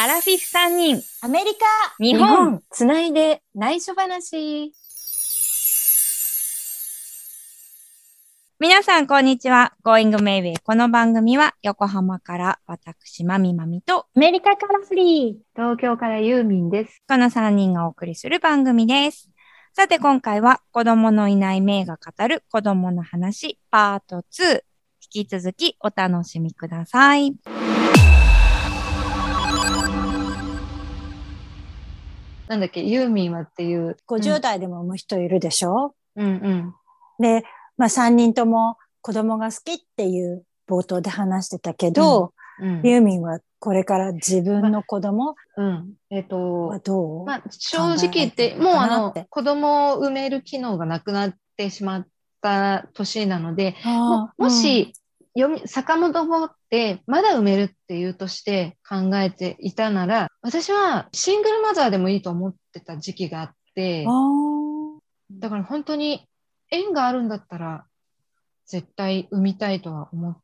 アラフィフ3人、アメリカ日本、つないで内緒話。皆さん、こんにちは。Going Maybe。この番組は、横浜から私、まみまみと、アメリカからフリー。東京からユーミンです。この3人がお送りする番組です。さて、今回は、子供のいない名が語る子供の話、パート2。引き続きお楽しみください。なんだっけ、ユーミンはっていう。50代でも産む人いるでしょ、うんうん。で、まあ、3人とも子供が好きっていう冒頭で話してたけど、うん。ユーミンはこれから自分の子供うん。えっ、はと、どう、まあ、正直言って、もうあの子供を産める機能がなくなってしまった年なので、あもーもし、読み、遡って、まだ産めるっていうとして考えていたなら、私はシングルマザーでもいいと思ってた時期があってだから本当に縁があるんだったら、絶対産みたいとは思っ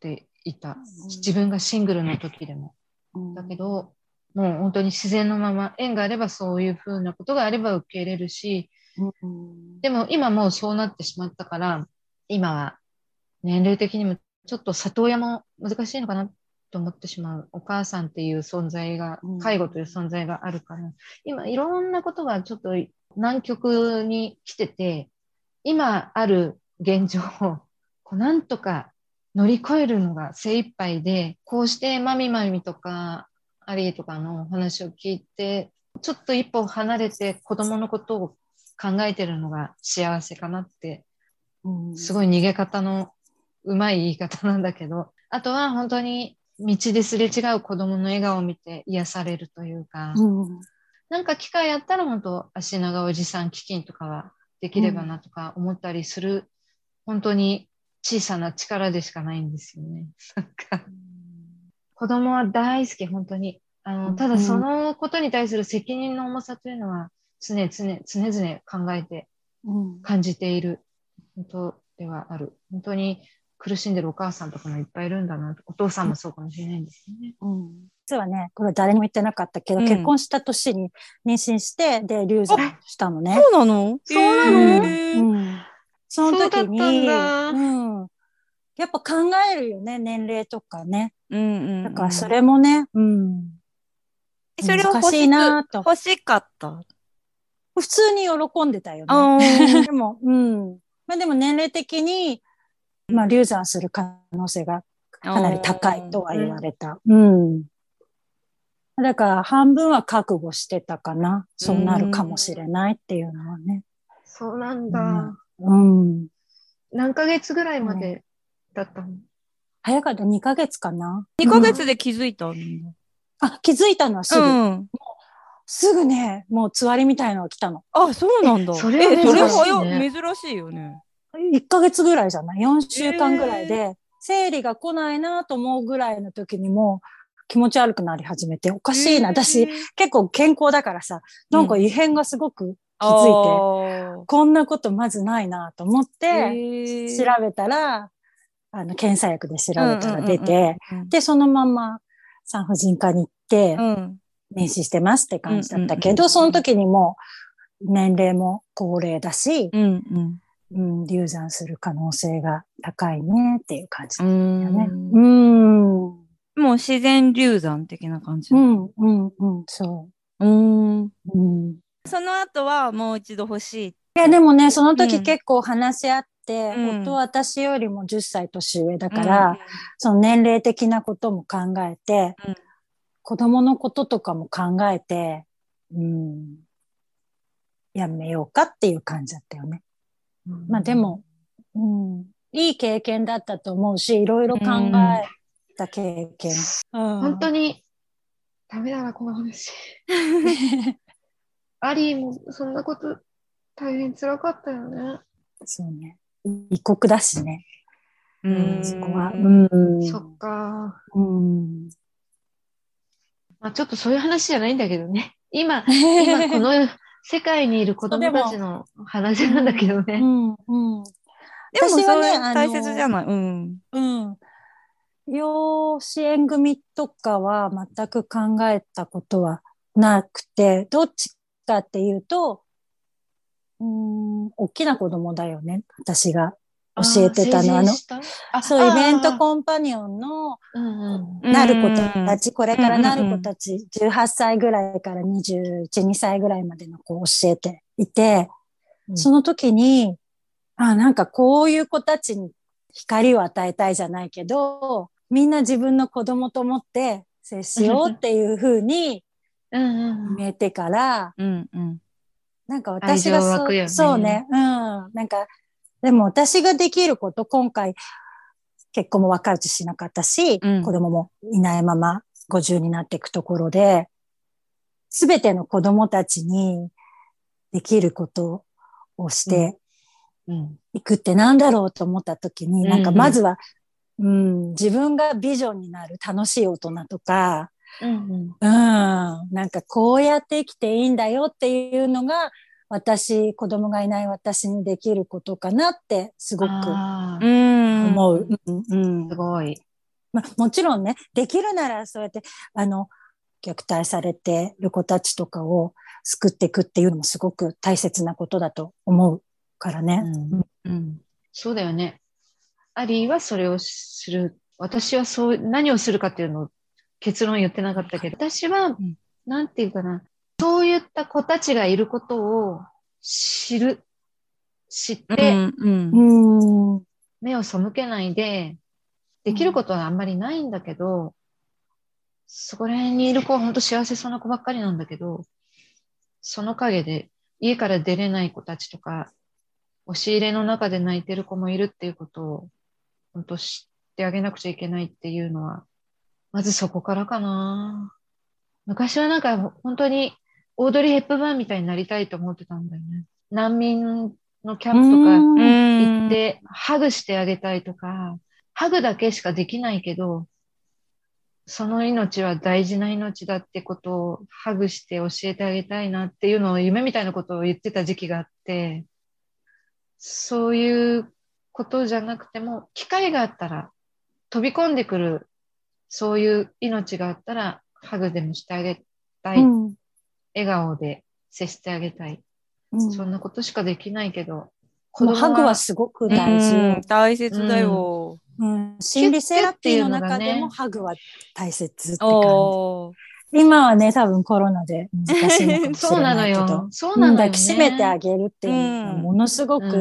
ていた。自分がシングルの時でも。ーだけど、もう本当に自然のまま、縁があればそういうふうなことがあれば受け入れるし、うんでも今もうそうなってしまったから、今は年齢的にもちょっと里親も難しいのかなと思ってしまう。お母さんっていう存在がうん、介護という存在があるから、今いろんなことがちょっと南極に来てて、今ある現状をこうなんとか乗り越えるのが精一杯で、こうしてマミマミとかアリーとかのお話を聞いて、ちょっと一歩離れて子供のことを考えてるのが幸せかなって、うんすごい逃げ方のうまい言い方なんだけど、あとは本当に道ですれ違う子供の笑顔を見て癒されるというか、うんなんか機会あったら本当足長おじさん基金とかはできればなとか思ったりする、本当に小さな力でしかないんですよね。なんか子供は大好き、本当に。あの、ただそのことに対する責任の重さというのは常々、常々考えてうん感じている本当ではある。本当に苦しんでるお母さんとかもいっぱいいるんだな。お父さんもそうかもしれないんですよね。うん実はね、これ誰にも言ってなかったけど、うん結婚した年に妊娠して、で、流産したのね。そうなの？そうなの？うんへーうんその時に、そうんやっぱ考えるよね、年齢とかね。うんだからそれもね、うん。それを欲難しいしなとく欲しかった？普通に喜んでたよあね。ー でも、うん。まあでも年齢的に、まあ流産する可能性がかなり高いとは言われた。うん。だから半分は覚悟してたかな。そうなるかもしれないっていうのはね。そうなんだ。うん。何ヶ月ぐらいまでだったの、早かった2ヶ月かな。2ヶ月で気づいたんだ。あ、気づいたのはすぐ。うん。すぐね、もうつわりみたいのが来たの。あ、そうなんだ。えそれはえそれ珍しい珍しいよね。1ヶ月ぐらいじゃない ?4 週間ぐらいで、生理が来ないなと思うぐらいの時にもう気持ち悪くなり始めて、おかしいな。私、結構健康だからさ、なんか異変がすごく気づいて、こんなことまずないなと思って、調べたら、あの、検査薬で調べたら出て、で、そのまま産婦人科に行ってう、ん。妊娠してますって感じだったけうんうんうんど、その時にもう年齢も高齢だし、うんうん。うん、流産する可能性が高いねっていう感じだよね。んうん。うん、もう自然流産的な感じ。うん、うん、そうん。う。うん。いその後はもう一度欲しい。や、でもね、そのうん時結構話し合って、うん夫は私よりも10歳年上だから、その年齢的なことも考えて、うん子供のこととかも考えて、うん、やめようかっていう感じだったよね。まあでも、うん、いい経験だったと思うし、いろいろ考えた経験。本本当にダメだな、この話。アリーもそんなこと大変辛かったよね。そうね。異国だしね。うん。そこは。うん。そっか。うん。まあ、ちょっとそういう話じゃないんだけどね。今、今この世界にいる子供たちの話なんだけどね。うん。うん。でもそれ私はねあの大切じゃない？うん。うん。養子縁組とかは全く考えたことはなくて、どっちかっていうと、うーん、大きな子供だよね。私が教えてたの？あの、そう、イベントコンパニオンの、なる子たち、これからなる子たち、18歳ぐらいから21、2歳ぐらいまでの子を教えていて、うんその時に、あ、なんかこういう子たちに光を与えたいじゃないけど、みんな自分の子供と思って接しようっていう風にうんうん見えてから、うんうん。なんか私がそう,、ねそうね。うん。なんか、でも私ができること、今回、結婚も若いうちしなかったし、うん。子供もいないまま50になっていくところで、すべての子供たちにできることをしてうん。いくってなんだろうと思った時に、うんなんかまずは、うん、自分がビジョンになる楽しい大人とか、うん。うん、なんかこうやって生きていいんだよっていうのが、私、子供がいない私にできることかなってすごく。思う。うんうんすごい。まあ、もちろんね、できるならそうやって、あの、虐待されてる子たちとかを救っていくっていうのもすごく大切なことだと思うからね。うんうんそうだよね。アリーはそれをする。私はそう、何をするかっていうのを結論言ってなかったけど、私は、んなんていうかな、そういった子たちがいることを知る。知っうて、んうんうん。目を背けないで、できることはあんまりないんだけど、そこら辺にいる子は本当幸せそうな子ばっかりなんだけど、その陰で家から出れない子たちとか、押し入れの中で泣いてる子もいるっていうことを、本当知ってあげなくちゃいけないっていうのは、まずそこからかな。昔はなんか本当にオードリー・ヘップバーンみたいになりたいと思ってたんだよね。難民のキャンプとか、うん行って、ハグしてあげたいとか、ハグだけしかできないけど、その命は大事な命だってことをハグして教えてあげたいなっていうのを夢みたいなことを言ってた時期があって、そういうことじゃなくても、機会があったら、飛び込んでくる、そういう命があったら、ハグでもしてあげたい。うん笑顔で接してあげたい。うんそんなことしかできないけど、このハグはすごく大事。うん大切だよ。うん、心理セラピーの中でもハグは大切って感じ。今はね、多分コロナで難しいのかもしそうなのれないけど よ。。そうなのよ、ね。抱きしめてあげるっていうのはうんものすごく、うん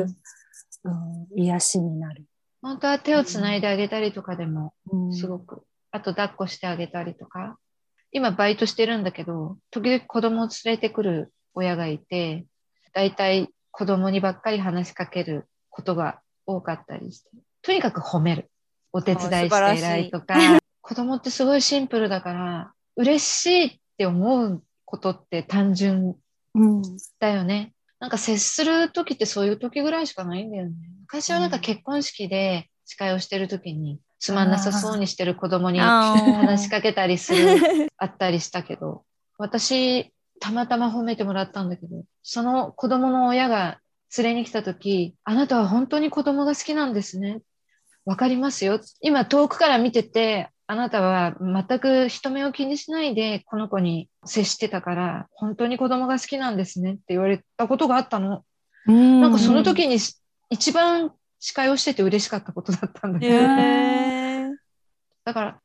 うん癒しになる。本当は手をつないであげたりとかでも、うんすごく。あと抱っこしてあげたりとか。今バイトしてるんだけど、時々子供を連れてくる親がいて、だいたい子供にばっかり話しかけることが多かったりして。とにかく褒める。お手伝いして偉いとか。子供ってすごいシンプルだから、嬉しいって思うことって単純うんだよね。なんか接する時ってそういう時ぐらいしかないんだよね。昔はなんか結婚式で司会をしてる時につまんなさそうにしてる子供に話しかけたりする、あったりしたけど、私、たまたま褒めてもらったんだけど、その子供の親が連れに来た時、あなたは本当に子供が好きなんですね。わかりますよ。今遠くから見てて、あなたは全く人目を気にしないでこの子に接してたから、本当に子供が好きなんですねって言われたことがあったの。なんかその時に一番司会をしてて嬉しかったことだったんだけど、だから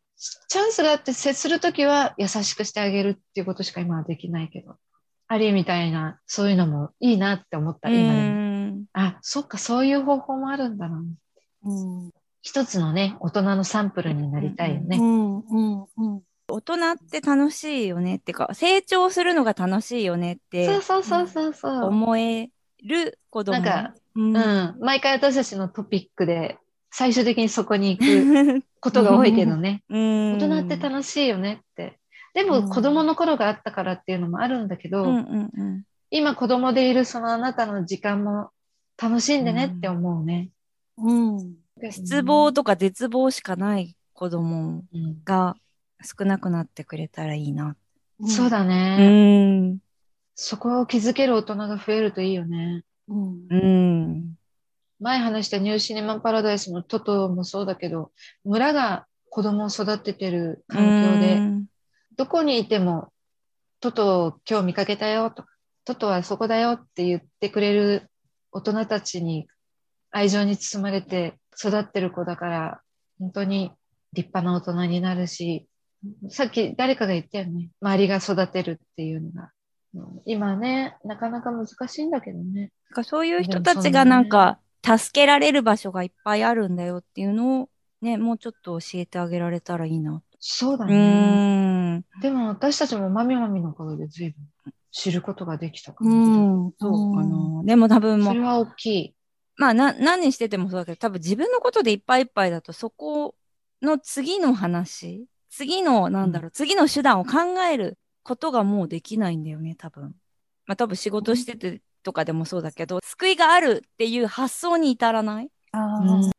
チャンスがあって接するときは優しくしてあげるっていうことしか今はできないけど、アリーみたいなそういうのもいいなって思った、今でも。うんあ、そっか、そういう方法もあるんだな。うん一つのね、大人のサンプルになりたいよね。うんうんうん大人って楽しいよねってか、成長するのが楽しいよねってそうそうそうそうそう。思える子供。なんか、うんうん、毎回私たちのトピックで最終的にそこに行く ことが多いけどね。大大人って楽しいよねって。でも子供の頃があったからっていうのもあるんだけど、うんうんうん今子供でいるそのあなたの時間も楽しんでねって思うね。うん失望とか絶望しかない子供うんが少なくなってくれたらいいな。そうだうね、ん。そこを気づける大人が増えるといいよね。うんうん。前話したニューシネマパラダイスのトトもそうだけど、村が子供を育ててる環境で、うんどこにいても、トトを今日見かけたよとか、トトはそこだよって言ってくれる大人たちに愛情に包まれて育ってる子だから、本当に立派な大人になるし、さっき誰かが言ったよね。周りが育てるっていうのが。うん今ね、なかなか難しいんだけどね。なんかそういう人たちがなんか、助けられる場所がいっぱいあるんだよっていうのを、ね、もうちょっと教えてあげられたらいいな。うそうだね。でも私たちもまみまみのおかげで随分知ることができたかうら、ん。そうかな。でも多分もそうれ、は大きい。まあな、何にしててもそうだけど、多分自分のことでいっぱいいっぱいだと、そこの次の話、次の、なんだろう、次の手段を考えることがもうできないんだよね、多分。まあ多分仕事しててとかでもそうだけど、救いがあるっていう発想に至らない？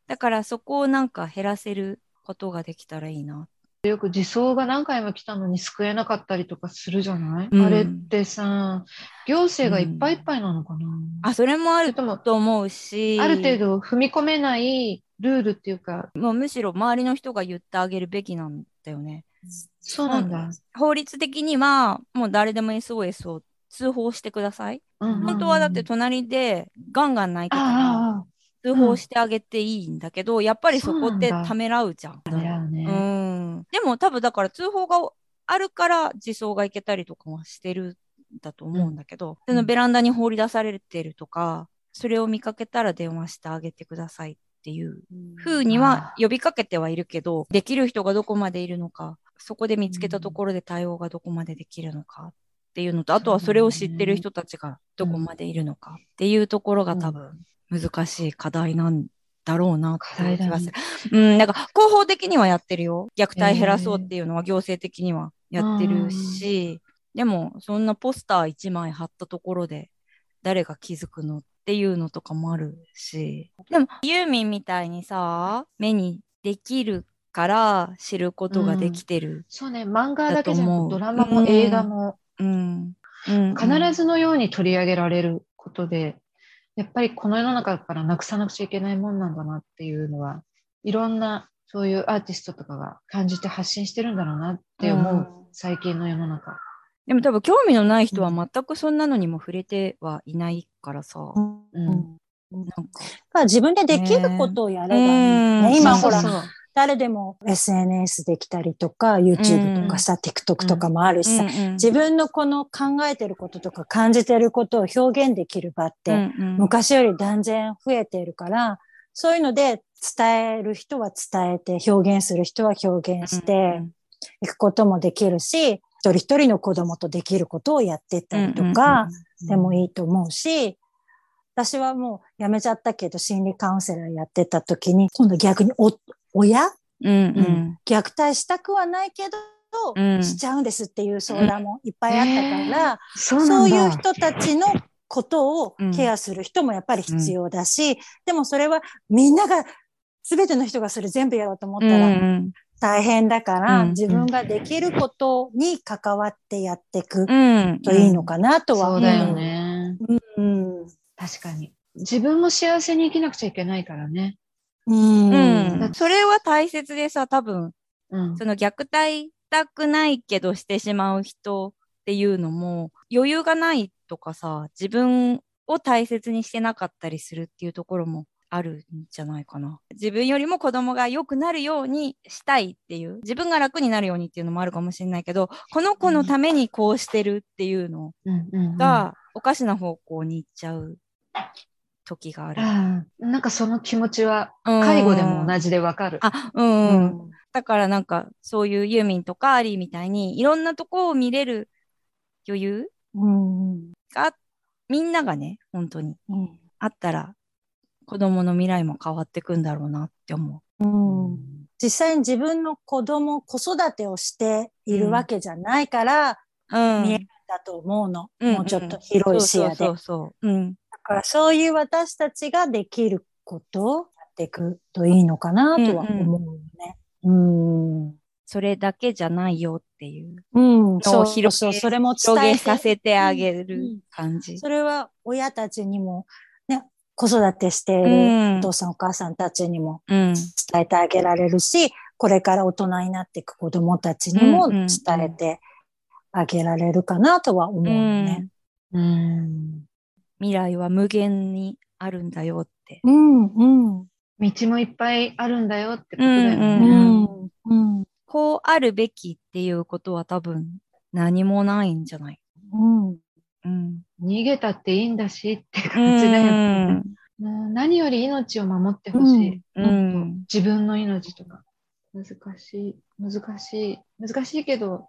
だからそこをなんか減らせることができたらいいな。よく自走が何回も来たのに救えなかったりとかするじゃない、うんあれってさ、行政がいっぱいいっぱいなのかな、あ、それもあると思うし、ある程度踏み込めないルールっていうか、もうむしろ周りの人が言ってあげるべきなんだよね。そうなんだ。法律的にはもう誰でも SOS を通報してください。うんうん本当はだって隣でガンガン泣いてたらあ通報してあげていいんだけど、やっぱりそこってためらうじゃん。ううね。ん。でも多分だから通報があるから自走が行けたりとかはしてるんだと思うんだけど、そのベランダに放り出されてるとか、それを見かけたら電話してあげてくださいっていう風には呼びかけてはいるけど、できる人がどこまでいるのか、そこで見つけたところで対応がどこまでできるのかっていうのと、あとはそれを知ってる人たちがどこまでいるのかっていうところが多分難しい課題なんだろうなっていう気がする。うん、なんか広報的にはやってるよ。虐待減らそうっていうのは行政的にはやってるし、でもそんなポスター1枚貼ったところで誰が気づくのっていうのとかもあるし。でもユーミンみたいにさ、目にできるから知ることができてる。そうね、漫画だけじゃなくドラマもうん。映画もうん。うん必ずのように取り上げられることで、やっぱりこの世の中からなくさなくちゃいけないもんなんだなっていうのは、いろんなそういうアーティストとかが感じて発信してるんだろうなって思う、うん最近の世の中。でも多分興味のない人は全くそんなのにも触れてはいないからさ。うんうんなんか。まあ自分でできることをやればいい、うんね。今ほら、そうそうそう誰でも SNS できたりとか、YouTube とかさ、TikTok とかもあるしさ、自分のこの考えてることとか感じてることを表現できる場って、昔より断然増えているから、そういうので伝える人は伝えて、表現する人は表現していくこともできるし、一人一人の子供とできることをやっていったりとか、でもいいと思うし、私はもう辞めちゃったけど心理カウンセラーやってた時に、今度逆にお親？うんうん虐待したくはないけど、うんしちゃうんですっていう相談もいっぱいあったから、そうそういう。人たちのことをケアする人もやっぱり必要だし、でもそれはみんなが、すべての人がそれ全部やろうと思ったらうん大変だから、うん自分ができることに関わってやっていくうんといいのかなとは思う。そうだよね。うん。確かに。自分も幸せに生きなくちゃいけないからね。うん。うんそれは大切でさ、多分、うん。その虐待したくないけどしてしまう人っていうのも、余裕がないとかさ、自分を大切にしてなかったりするっていうところもあるんじゃないかな。自分よりも子供が良くなるようにしたいっていう、自分が楽になるようにっていうのもあるかもしれないけど、この子のためにこうしてるっていうのが、おかしな方向に行っちゃう時がある。なんかその気持ちはうん介護でも同じでわかる。あ、うん、うん。だからなんか、そういうユーミンとかアリーみたいに、いろんなとこを見れる余裕うん。が、みんながね、本当にうん。あったら、子供の未来も変わってくんだろうなって思うん。実際に自分の子供、子育てをしているわけじゃないから、う。うん。見えるんだと思うの。うんもうちょっと広い視野で。からそういう私たちができることをやっていくといいのかなとは思うね。うん。それだけじゃないよっていう。うん。そう広げそう。それも伝えさせてあげうんる感じ。それは親たちにも、ね、子育てしているうんお父さんお母さんたちにもうん。伝えてあげられるし、これから大人になっていく子供たちにも伝えてあげられるかなとは思うよね。うん。未来は無限にあるんだよって。うん、うん、道もいっぱいあるんだよってことだようんね。うん、うん、こうあるべきっていうことは多分何もないんじゃない？うん。うん。逃げたっていいんだしってう感じだよね。う何より命を守ってほしい。うん。自分の命とか。難しい、難しい、難しいけど、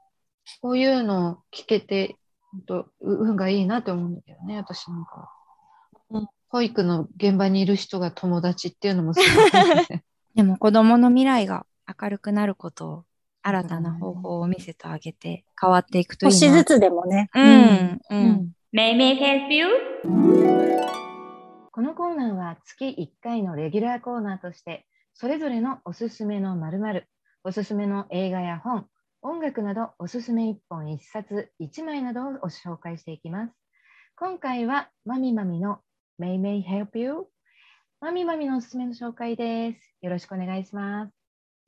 こういうのを聞けて、本当う運がいいなと思うんだけどね、私なんかは。うん保育の現場にいる人が友達っていうのもすごい、ね。でも子供の未来が明るくなることを新たな方法を見せてあげて変わっていくといいな。少しずつでもね。うん。う。うんん。May help you? このコーナーは月1回のレギュラーコーナーとして、それぞれのおすすめの〇〇、おすすめの映画や本、音楽などおすすめ1本1冊1枚などをご紹介していきます。今回はマミマミの May May Help You? マミマミのおすすめの紹介です。よろしくお願いします。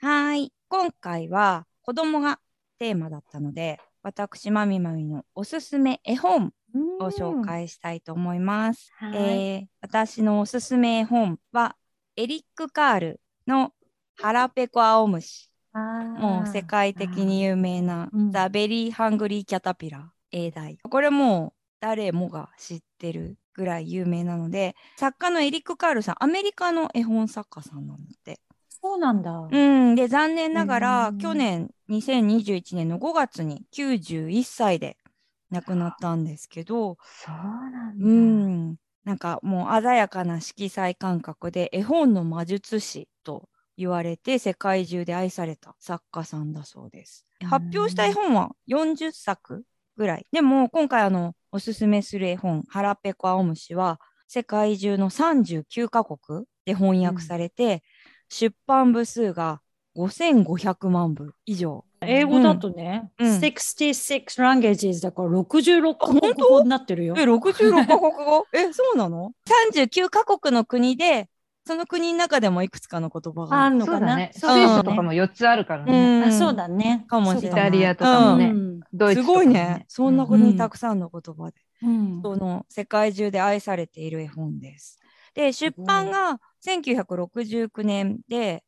はーい。今回は子供がテーマだったので、私、まみまみのおすすめ絵本を紹介したいと思います。はいえー私のおすすめ絵本は、エリック・カールの腹ペコ青虫。もう世界的に有名なうん The Very Hungry Caterpillar 英題。これもう誰もが知ってるぐらい有名なので、作家のエリック・カールさん、アメリカの絵本作家さんなんだって。そうなんだ。うん、で、残念ながら、うん去年、2021年の5月に91歳で亡くなったんですけど、そうなんだ。うん、なんかもう鮮やかな色彩感覚で絵本の魔術師と言われて世界中で愛された作家さんだそうです。うん発表した絵本は40作ぐらい。でも今回あのおすすめする絵本「腹ペコ青虫」は世界中の39カ国で翻訳されて、出版部数が5500万部以上。英語だとね、うん66 languages だから66カ国語になってるよえ、。66カ国語？え、そうなの ?39 カ国の国で、その国の中でもいくつかの言葉があんのかな？ね。スイスとかも4つあるからね。うんあそうだね。かもしれないイタリアとかもね。うんドイツとかもすごいね。そんなこ国たくさんの言葉で、うんその世界中で愛されている絵本です。で、出版が1969年で、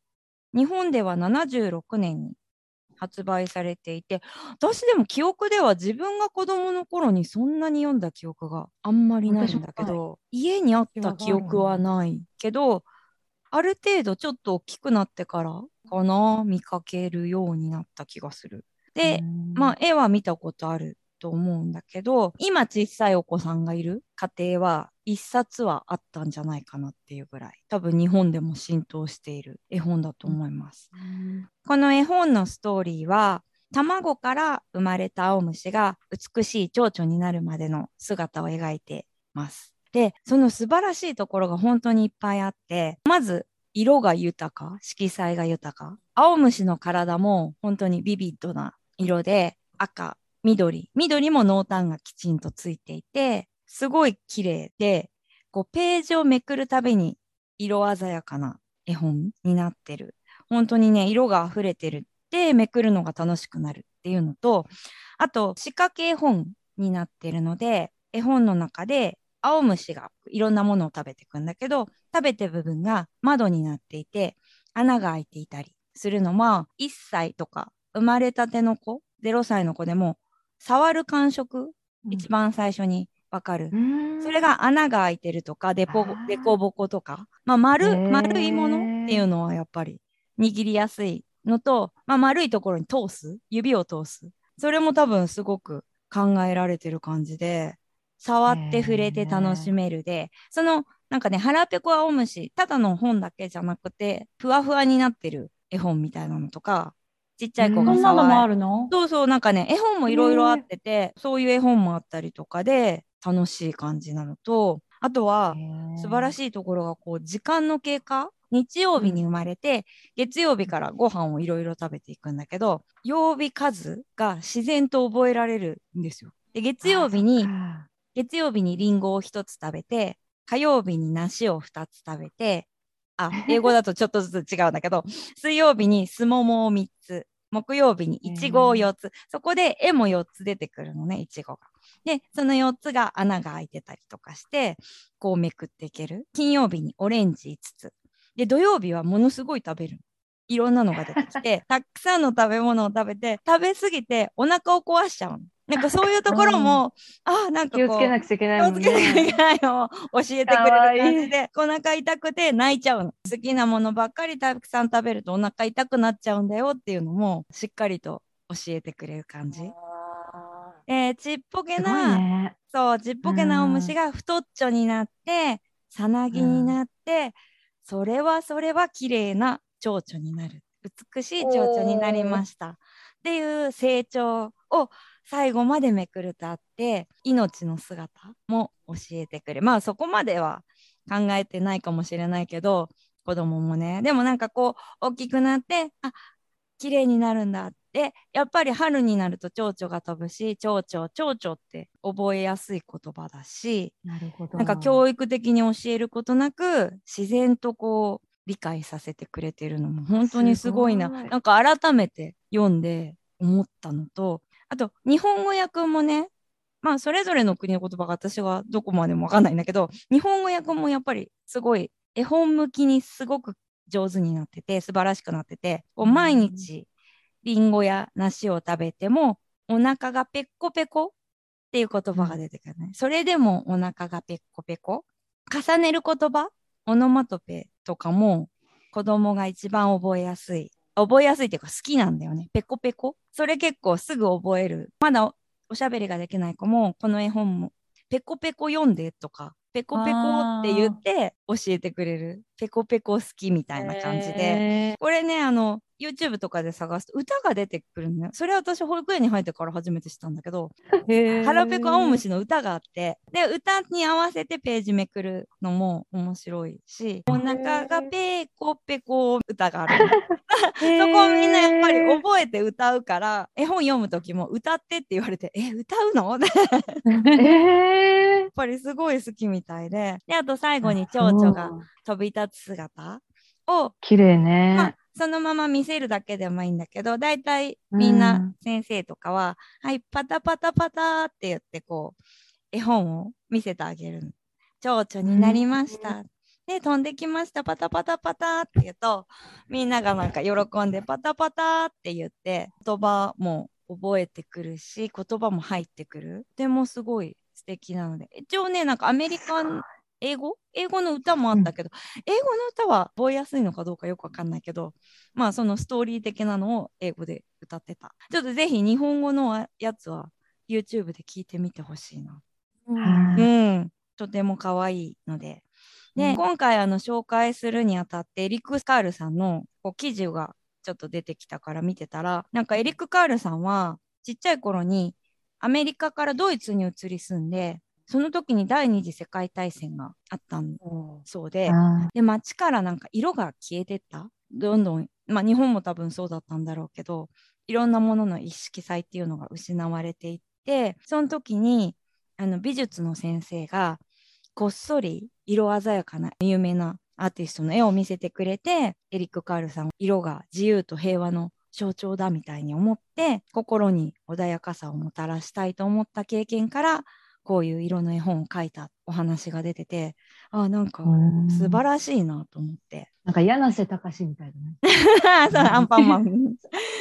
日本では76年に発売されていて、私でも記憶では自分が子供の頃にそんなに読んだ記憶があんまりないんだけ私ど、家にあった記憶はないけど、ある程度ちょっと大きくなってからかな、見かけるようになった気がする。で、まあ、絵は見たことあると思うんだけど、今小さいお子さんがいる家庭は一冊はあったんじゃないかなっていうぐらい、多分日本でも浸透している絵本だと思います。この絵本のストーリーは、卵から生まれた青虫が美しい蝶々になるまでの姿を描いてます。で、その素晴らしいところが本当にいっぱいあって、まず色が豊か、色彩が豊か。青虫の体も本当にビビッドな色で赤、緑、緑も濃淡がきちんとついていて、すごい綺麗で、こうページをめくるたびに色鮮やかな絵本になってる。本当にね、色が溢れてるってめくるのが楽しくなるっていうのと、あと仕掛け絵本になってるので、絵本の中で青虫がいろんなものを食べていくんだけど、食べてる部分が窓になっていて、穴が開いていたりするのは、1歳とか生まれたての子、0歳の子でも、触る感触、一番最初にわかる。それが穴が開いてるとか、でぽあー、でこぼことか、まあ、丸、丸いものっていうのはやっぱり握りやすいのと、まあ、丸いところに通す、指を通す？それも多分すごく考えられてる感じで、触って触れて楽しめるで、そのなんかね、腹ペコ青虫、ただの本だけじゃなくて、ふわふわになってる絵本みたいなのとか、ちっちゃい子そがん。なのもあ触る。るの？そうそう、なんかね、絵本もいろいろあってて、そういう絵本もあったりとかで、楽しい感じなのと、あとは、素晴らい。しいところが、こう、時間の経過日曜日に生まれて、月曜日からご飯をいろいろ食べていくんだけど、曜日数が自然と覚えられるんですよ。で、月曜日に、月曜日にリンゴを一つ食べて、火曜日に梨を二つ食べて、あ、英語だとちょっとずつ違うんだけど、水曜日にすももを3つ、木曜日にいちごを4つ、そこで絵も4つ出てくるのね、いちごが。で、その4つが穴が開いてたりとかして、こうめくっていける。金曜日にオレンジ5つ。で、土曜日はものすごい食べる。いろんなのが出てきて、たくさんの食べ物を食べて、食べ過ぎてお腹を壊しちゃうの。なんかそういうところも、ああ、なんか気をつけなくちゃいけないね。気をつけなきゃいけないのを教えてくれる感じで、お腹痛くて泣いちゃうの。好きなものばっかりたくさん食べるとお腹痛くなっちゃうんだよっていうのも、しっかりと教えてくれる感じ。えー、ちっぽけな、ね、そう、ちっぽけなお虫が太っちょになって、さなぎになって、それはそれは綺麗な蝶々になる。美しい蝶々になりました。っていう成長を最後までめくるとあって命の姿も教えてくれまあそこまでは考えてないかもしれないけど子供もねでもなんかこう大きくなってあ綺麗になるんだってやっぱり春になると蝶々が飛ぶし蝶々蝶々って覚えやすい言葉だしなるほど。なんか教育的に教えることなく自然とこう理解させてくれてるのも本当にすごい。な。なんか改めて読んで思ったのとあと、日本語訳もね、まあ、それぞれの国の言葉が私はどこまでもわかんないんだけど、日本語訳もやっぱりすごい絵本向きにすごく上手になってて、素晴らしくなってて、こう毎日リンゴや梨を食べても、お腹がペッコペコっていう言葉が出てくるね。それでもお腹がペッコペコ。重ねる言葉、オノマトペとかも子供が一番覚えやすい覚えやすいっていうか好きなんだよね。ペコペコ。それ結構すぐ覚える。まだおしゃべりができない子も、この絵本も、ペコペコ読んでとか、ペコペコって言って教えてくれる。ペコペコ好きみたいな感じで。これね、あの、YouTube とかで探すと歌が出てくるのよ。それは私保育園に入ってから初めて知ったんだけど、腹ペコ青虫の歌があって、で、歌に合わせてページめくるのも面白いし、お腹がペコペコ歌がある。そこをみんなやっぱり覚えて歌うから、絵本読む時も歌ってって言われて、え、歌うの？やっぱりすごい好きみたいで。で、あと最後に蝶々が飛び立つ姿？を、綺麗ね。まあそのまま見せるだけでもいいんだけど、だいたいみんな先生とかは、うん、はい、パタパタパタって言って、こう、絵本を見せてあげる。蝶々になりました。で、飛んできました、パタパタパタって言うと、みんながなんか喜んで、パタパタって言って、言葉も覚えてくるし、言葉も入ってくる。でもすごい素敵なので、一応ね、なんかアメリカン英語？英語の歌もあったけど、うん、英語の歌は覚えやすいのかどうかよくわかんないけど、まあそのストーリー的なのを英語で歌ってた。ちょっとぜひ日本語のやつは YouTube で聞いてみてほしいな。うん、うん、とても可愛いので。で、うん、今回あの紹介するにあたってエリック・スカールさんのこう記事がちょっと出てきたから見てたら、なんかエリック・カールさんはちっちゃい頃にアメリカからドイツに移り住んで、その時に第二次世界大戦があったんそうで、で、街からなんか色が消えてった。どんどん、まあ日本も多分そうだったんだろうけど、いろんなものの一色彩っていうのが失われていって、その時にあの美術の先生がこっそり色鮮やかな有名なアーティストの絵を見せてくれて、エリック・カールさん、色が自由と平和の象徴だみたいに思って、心に穏やかさをもたらしたいと思った経験から、こういう色の絵本を書いたお話が出てて、あなんか素晴らしいなと思って。なんか柳瀬隆みたいだね。そう、アンパンマン。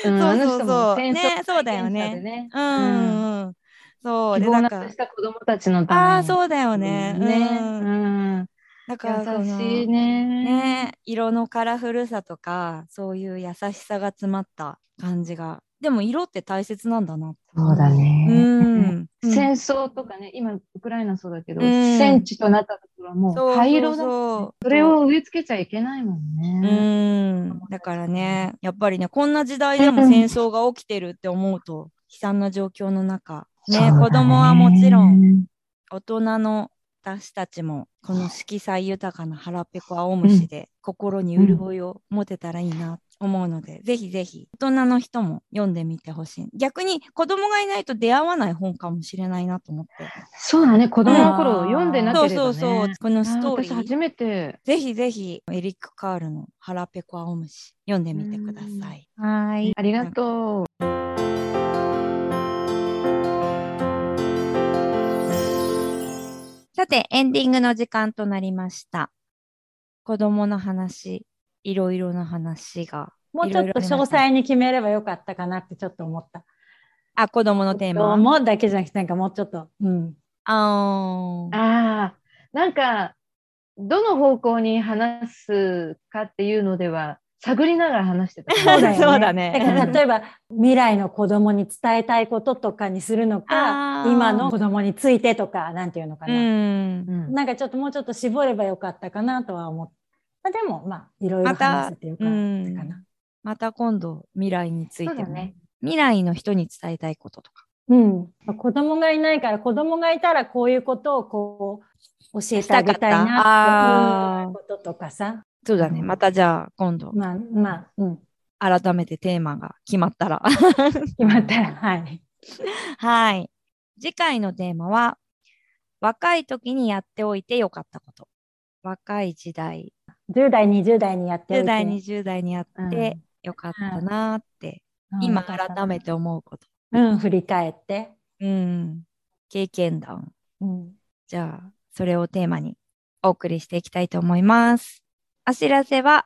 そうそうそう。ね、そうだよね。うん、うん。そう、で、なんか。した子供たちのためああ、そうだよね。ね。うん。だから優しいねね色のカラフルさとかそういう優しさが詰まった感じがでも色って大切なんだなそうだね、うん、戦争とかね今ウクライナそうだけど、うん、戦地となったところはもう灰色だそれを植え付けちゃいけないもんね。うん。だからねやっぱりねこんな時代でも戦争が起きてるって思うと、悲惨な状況の中。ね、ね、子供はもちろん大人の私たちもこの色彩豊かな腹ペコ青虫で心に潤いを持てたらいいなっ思うので、ぜひぜひ大人の人も読んでみてほしい。逆に子供がいないと出会わない本かもしれないなと思って。そうだね、子供の頃読んでなければ、ね。そうそうそう。このストーリあ私初ー。めて。ぜひぜひエリック・カールの腹ペコ青虫読んでみてください。はい。ありがとう。さて、エンディングの時間となりました。子供の話、いろいろな話が。もうちょっと詳細に決めればよかったかなってちょっと思った。あ、子供のテーマ。思うだけじゃなくて、なんかもうちょっと。うん。あーああ、なんか、どの方向に話すかっていうのでは、探りながら話してた。そうだよね。そうだねだから例えば、未来の子供に伝えたいこととかにするのか、今の子供についてとか、なんていうのかうな。ん。うんなんかちょっともうちょっと絞ればよかったかなとは思った。まあ、でも、まあ、いろいろまた話せてよかったかな。また今度、未来についてね。未来の人に伝えたいこととか。うん。子供がいないから、子供がいたらこういうことをこう、教えてあげたいなっていうこととかさ。そうだね。うんまたじゃあ、今度、まあ、まあ、うん。改めてテーマが決まったら。決まったら、はい。はい。次回のテーマは、若い時にやっておいてよかったこと。若い時代、10代、20代にやっておい10て。代、20代にやってよかったなーって、今改めて思うこと。うん、振り返って。うん。経験談。うん。じゃあ、それをテーマにお送りしていきたいと思います。お知らせは、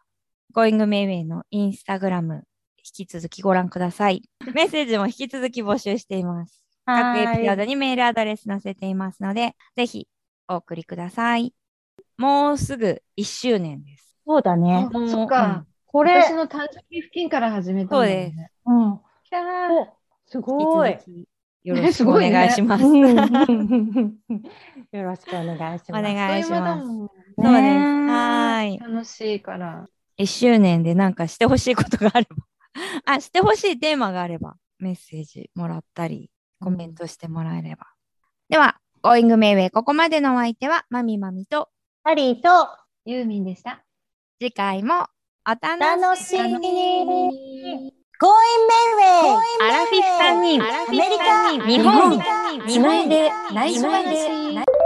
Going Mayway のインスタグラム、引き続きご覧ください。メッセージも引き続き募集しています。各エピソードにメールアドレス載せていますので、ぜひお送りください。もうすぐ1周年です。そうだね。そっか。これ、私の誕生日付近から始めたんだよね。うん。キャーおすごいよろしくお願いします。よろしくお願いします。お願いしますそうです。はーい。楽しいから。1周年でなんかしてほしいことがあれば、あ、してほしいテーマがあれば、メッセージもらったり、コメントしてもらえれば。では、Going Mayway ここまでのお相手は、まみまみと、ハリーとユーミンでした。次回もお楽し楽しみに。みに。Going Mayway! アラフィフ3人、アメリカ。日本、つないで。内緒話